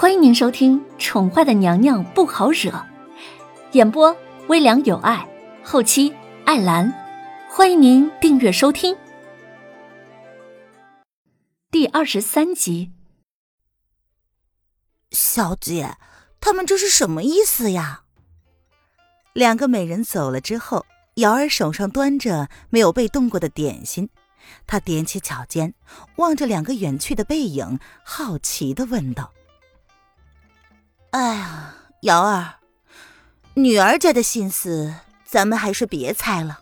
欢迎您收听《宠坏的娘娘不好惹》，演播微凉有爱，后期艾兰。欢迎您订阅收听。第二十三集，小姐，他们这是什么意思呀？两个美人走了之后，瑶儿手上端着没有被动过的点心，她踮起脚尖，望着两个远去的背影，好奇的问道：“哎呀，瑶儿，女儿家的心思，咱们还是别猜了。”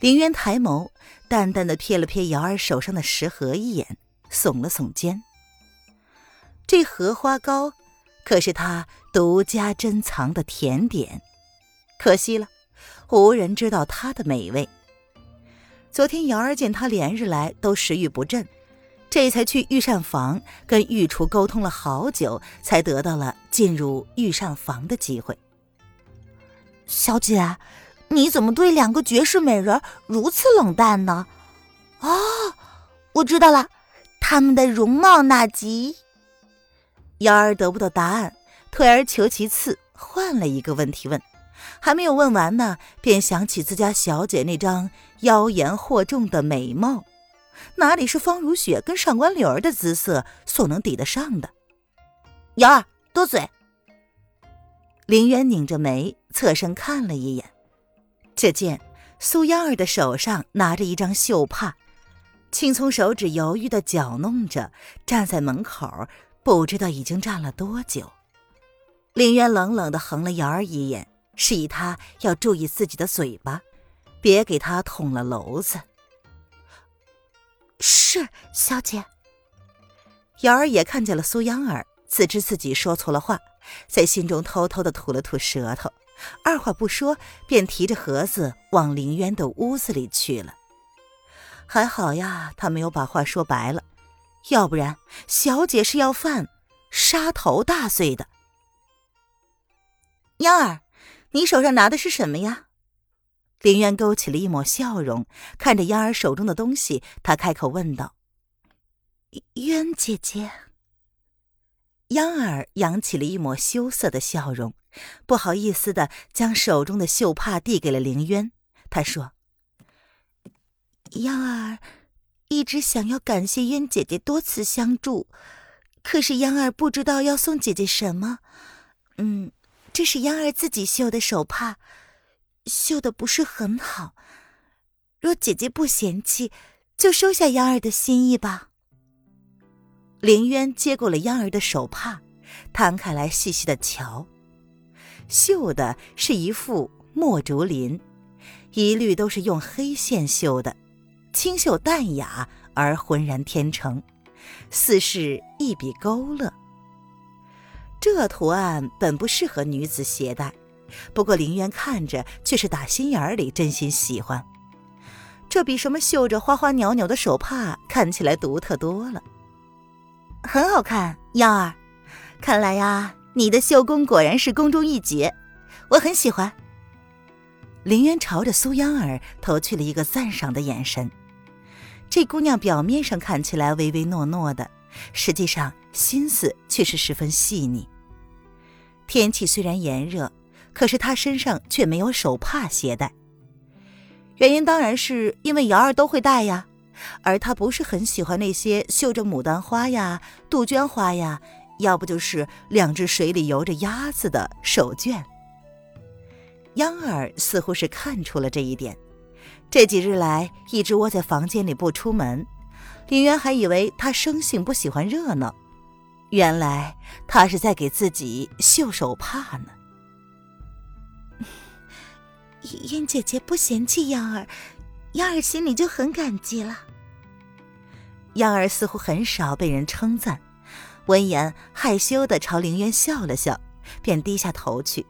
林渊抬眸，淡淡的瞥了瞥瑶儿手上的食盒一眼，耸了耸肩。这荷花糕，可是他独家珍藏的甜点，可惜了，无人知道它的美味。昨天瑶儿见他连日来都食欲不振，这才去御膳房跟御厨沟通了好久，才得到了进入御膳房的机会。小姐。你怎么对两个绝世美人如此冷淡呢？哦，我知道了，他们的容貌那集。瑶儿得不到答案，退而求其次，换了一个问题问。还没有问完呢，便想起自家小姐那张妖言惑众的美貌，哪里是方如雪跟上官柳儿的姿色所能抵得上的？瑶儿多嘴。林渊拧着眉，侧身看了一眼。只见苏央儿的手上拿着一张绣帕，青葱手指犹豫的搅弄着，站在门口，不知道已经站了多久。林渊冷冷的横了瑶儿一眼，示意他要注意自己的嘴巴，别给他捅了娄子。是小姐。瑶儿也看见了苏央儿，自知自己说错了话，在心中偷偷的吐了吐舌头。二话不说，便提着盒子往林渊的屋子里去了。还好呀，他没有把话说白了，要不然小姐是要犯杀头大罪的。央儿，你手上拿的是什么呀？林渊勾起了一抹笑容，看着央儿手中的东西，他开口问道：“渊姐姐。”央儿扬起了一抹羞涩的笑容。不好意思的将手中的绣帕递给了凌渊，他说：“央儿一直想要感谢渊姐姐多次相助，可是央儿不知道要送姐姐什么。嗯，这是央儿自己绣的手帕，绣的不是很好。若姐姐不嫌弃，就收下央儿的心意吧。”凌渊接过了央儿的手帕，摊开来细细的瞧。绣的是一副墨竹林，一律都是用黑线绣的，清秀淡雅而浑然天成，似是一笔勾勒。这图案本不适合女子携带，不过林渊看着却是打心眼儿里真心喜欢。这比什么绣着花花鸟鸟的手帕看起来独特多了，很好看。幺儿，看来呀。你的绣工果然是宫中一绝，我很喜欢。林渊朝着苏央儿投去了一个赞赏的眼神。这姑娘表面上看起来唯唯诺诺的，实际上心思却是十分细腻。天气虽然炎热，可是她身上却没有手帕携带。原因当然是因为瑶儿都会戴呀，而她不是很喜欢那些绣着牡丹花呀、杜鹃花呀。要不就是两只水里游着鸭子的手绢。央儿似乎是看出了这一点，这几日来一直窝在房间里不出门。林渊还以为他生性不喜欢热闹，原来他是在给自己绣手帕呢。燕姐姐不嫌弃央儿，央儿心里就很感激了。央儿似乎很少被人称赞。闻言，害羞的朝凌渊笑了笑，便低下头去。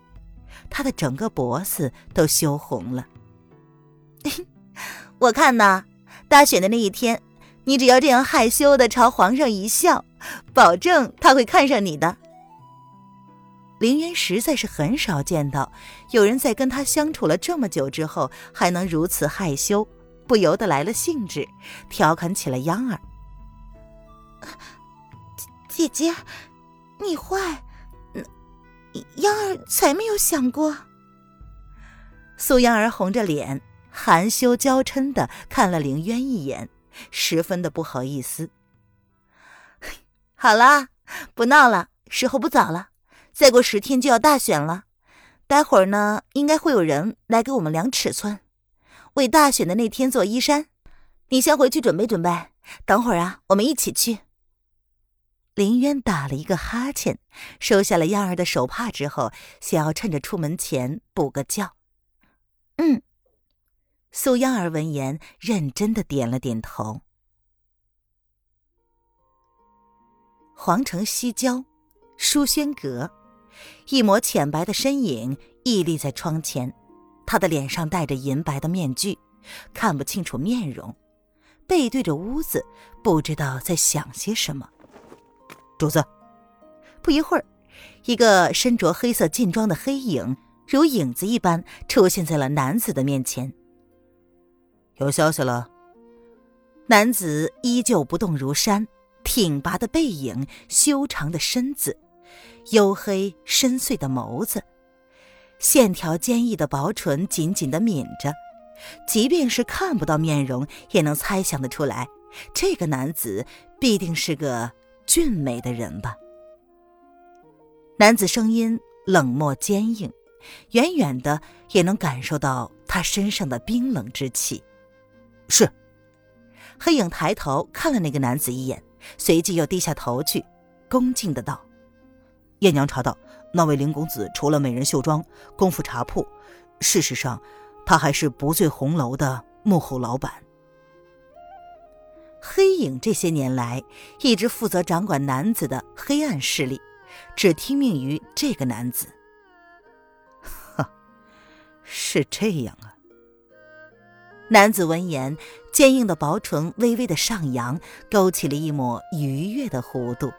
他的整个脖子都羞红了。我看呐，大选的那一天，你只要这样害羞的朝皇上一笑，保证他会看上你的。凌渊实在是很少见到有人在跟他相处了这么久之后还能如此害羞，不由得来了兴致，调侃起了央儿。姐姐，你坏，央儿才没有想过。苏央儿红着脸，含羞娇嗔的看了凌渊一眼，十分的不好意思。好啦，不闹了，时候不早了，再过十天就要大选了，待会儿呢，应该会有人来给我们量尺寸，为大选的那天做衣衫。你先回去准备准备，等会儿啊，我们一起去。林渊打了一个哈欠，收下了燕儿的手帕之后，想要趁着出门前补个觉。嗯，苏央儿闻言认真的点了点头。皇城西郊，书轩阁，一抹浅白的身影屹立在窗前，他的脸上戴着银白的面具，看不清楚面容，背对着屋子，不知道在想些什么。主子，不一会儿，一个身着黑色劲装的黑影如影子一般出现在了男子的面前。有消息了。男子依旧不动如山，挺拔的背影，修长的身子，黝黑深邃的眸子，线条坚毅的薄唇紧紧的抿着，即便是看不到面容，也能猜想得出来，这个男子必定是个。俊美的人吧。男子声音冷漠坚硬，远远的也能感受到他身上的冰冷之气。是。黑影抬头看了那个男子一眼，随即又低下头去，恭敬的道：“燕娘查到，那位林公子除了美人绣庄、功夫茶铺，事实上，他还是不醉红楼的幕后老板。”黑影这些年来一直负责掌管男子的黑暗势力，只听命于这个男子。哈，是这样啊。男子闻言，坚硬的薄唇微微的上扬，勾起了一抹愉悦的弧度，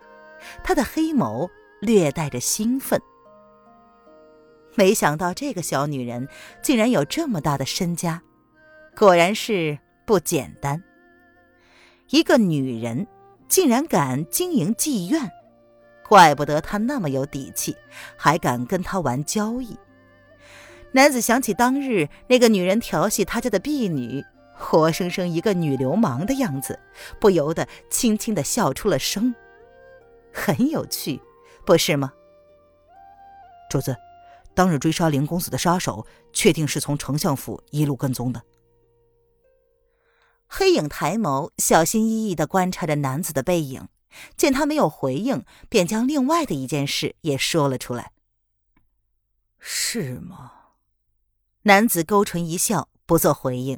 他的黑眸略带着兴奋。没想到这个小女人竟然有这么大的身家，果然是不简单。一个女人竟然敢经营妓院，怪不得她那么有底气，还敢跟他玩交易。男子想起当日那个女人调戏他家的婢女，活生生一个女流氓的样子，不由得轻轻的笑出了声。很有趣，不是吗？主子，当日追杀林公子的杀手，确定是从丞相府一路跟踪的。黑影抬眸，小心翼翼的观察着男子的背影，见他没有回应，便将另外的一件事也说了出来。是吗？男子勾唇一笑，不做回应，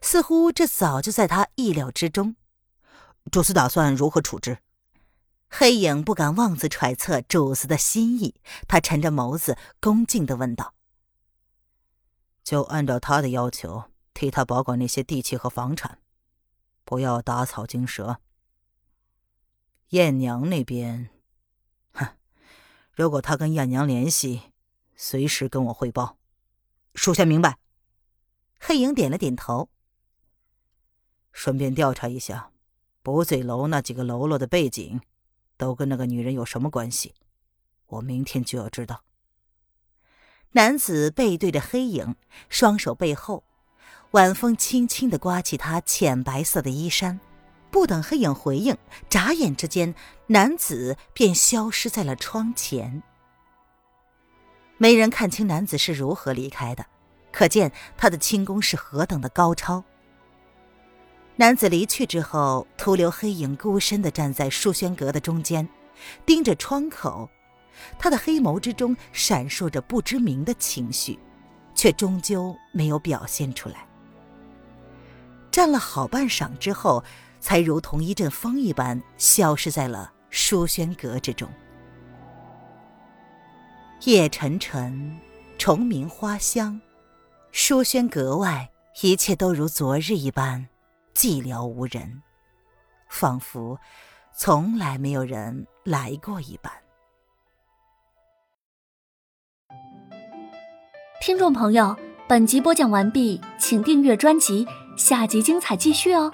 似乎这早就在他意料之中。主子打算如何处置？黑影不敢妄自揣测主子的心意，他沉着眸子，恭敬的问道：“就按照他的要求。”替他保管那些地契和房产，不要打草惊蛇。燕娘那边，哼，如果他跟燕娘联系，随时跟我汇报。属下明白。黑影点了点头。顺便调查一下，不醉楼那几个喽啰的背景，都跟那个女人有什么关系？我明天就要知道。男子背对着黑影，双手背后。晚风轻轻的刮起他浅白色的衣衫，不等黑影回应，眨眼之间，男子便消失在了窗前。没人看清男子是如何离开的，可见他的轻功是何等的高超。男子离去之后，徒留黑影孤身的站在书轩阁的中间，盯着窗口，他的黑眸之中闪烁着不知名的情绪，却终究没有表现出来。站了好半晌之后，才如同一阵风一般消失在了书轩阁之中。夜沉沉，虫鸣花香，书轩阁外一切都如昨日一般寂寥无人，仿佛从来没有人来过一般。听众朋友，本集播讲完毕，请订阅专辑。下集精彩继续哦！